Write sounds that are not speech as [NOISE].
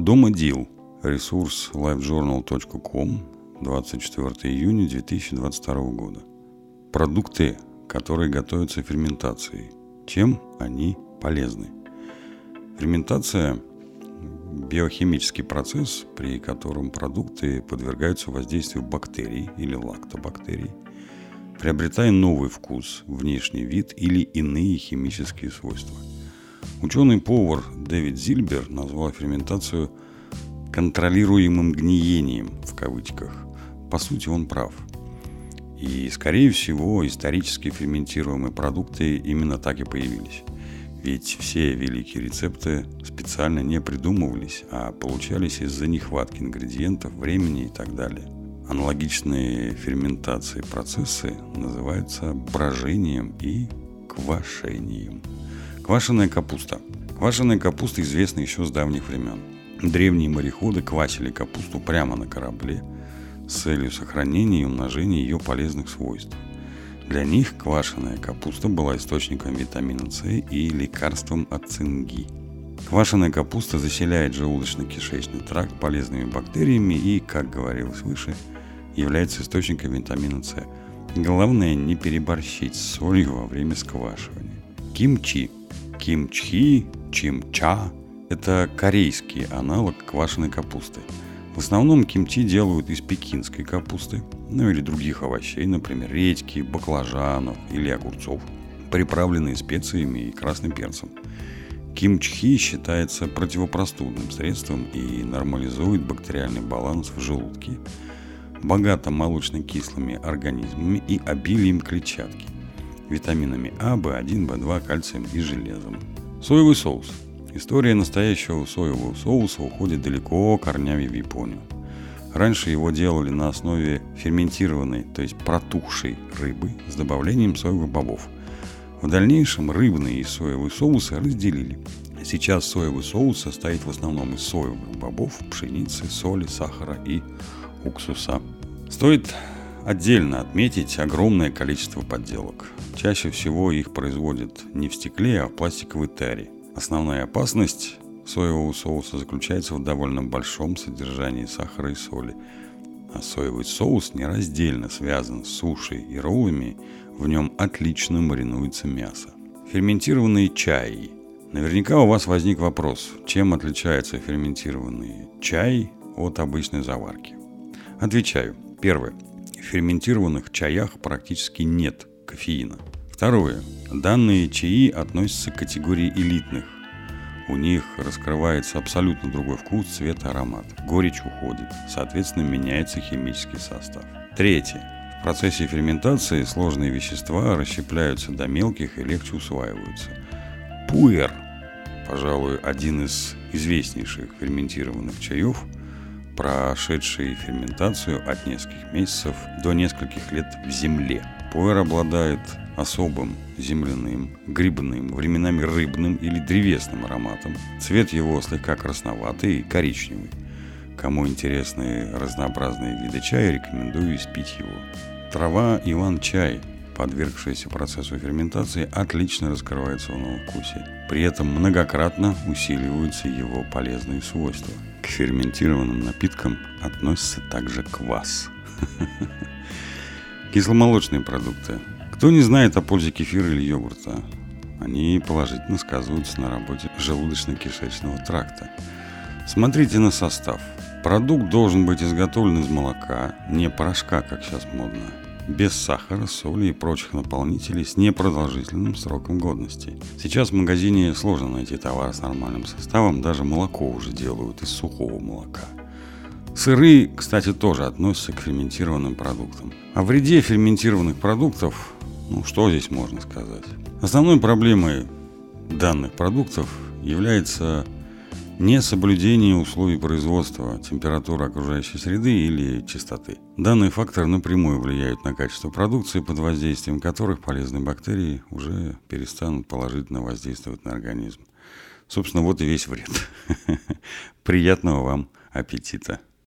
Дома Дил. Ресурс livejournal.com 24 июня 2022 года. Продукты, которые готовятся ферментацией. Чем они полезны? Ферментация – биохимический процесс, при котором продукты подвергаются воздействию бактерий или лактобактерий, приобретая новый вкус, внешний вид или иные химические свойства. Ученый-повар Дэвид Зильбер назвал ферментацию контролируемым гниением в кавычках. По сути, он прав. И, скорее всего, исторически ферментируемые продукты именно так и появились. Ведь все великие рецепты специально не придумывались, а получались из-за нехватки ингредиентов, времени и так далее. Аналогичные ферментации процессы называются брожением и квашением. Квашеная капуста. Квашеная капуста известна еще с давних времен. Древние мореходы квасили капусту прямо на корабле с целью сохранения и умножения ее полезных свойств. Для них квашеная капуста была источником витамина С и лекарством от цинги. Квашеная капуста заселяет желудочно-кишечный тракт полезными бактериями и, как говорилось выше, является источником витамина С. Главное не переборщить с солью во время сквашивания. Кимчи. Кимчхи, чимча – это корейский аналог квашеной капусты. В основном кимчи делают из пекинской капусты, ну или других овощей, например, редьки, баклажанов или огурцов, приправленные специями и красным перцем. Кимчхи считается противопростудным средством и нормализует бактериальный баланс в желудке, богато молочно-кислыми организмами и обилием клетчатки, витаминами А, В1, В2, кальцием и железом. Соевый соус. История настоящего соевого соуса уходит далеко корнями в Японию. Раньше его делали на основе ферментированной, то есть протухшей рыбы с добавлением соевых бобов. В дальнейшем рыбные и соевые соусы разделили. Сейчас соевый соус состоит в основном из соевых бобов, пшеницы, соли, сахара и уксуса. Стоит отдельно отметить огромное количество подделок. Чаще всего их производят не в стекле, а в пластиковой таре. Основная опасность соевого соуса заключается в довольно большом содержании сахара и соли. А соевый соус нераздельно связан с сушей и роллами, в нем отлично маринуется мясо. Ферментированные чаи. Наверняка у вас возник вопрос, чем отличается ферментированный чай от обычной заварки. Отвечаю. Первое. Ферментированных чаях практически нет кофеина. Второе. Данные чаи относятся к категории элитных. У них раскрывается абсолютно другой вкус, цвет аромат. Горечь уходит, соответственно меняется химический состав. Третье. В процессе ферментации сложные вещества расщепляются до мелких и легче усваиваются. Пуэр, пожалуй, один из известнейших ферментированных чаев – прошедший ферментацию от нескольких месяцев до нескольких лет в земле. Пуэр обладает особым земляным, грибным, временами рыбным или древесным ароматом. Цвет его слегка красноватый и коричневый. Кому интересны разнообразные виды чая, рекомендую испить его. Трава Иван-чай, подвергшаяся процессу ферментации, отлично раскрывается в вкусе. При этом многократно усиливаются его полезные свойства – к ферментированным напиткам относится также квас. [LAUGHS] Кисломолочные продукты. Кто не знает о пользе кефира или йогурта? Они положительно сказываются на работе желудочно-кишечного тракта. Смотрите на состав. Продукт должен быть изготовлен из молока, не порошка, как сейчас модно без сахара, соли и прочих наполнителей с непродолжительным сроком годности. Сейчас в магазине сложно найти товар с нормальным составом, даже молоко уже делают из сухого молока. Сыры, кстати, тоже относятся к ферментированным продуктам. О вреде ферментированных продуктов, ну что здесь можно сказать? Основной проблемой данных продуктов является несоблюдение условий производства, температуры окружающей среды или чистоты. Данные факторы напрямую влияют на качество продукции, под воздействием которых полезные бактерии уже перестанут положительно воздействовать на организм. Собственно, вот и весь вред. [LAUGHS] Приятного вам аппетита!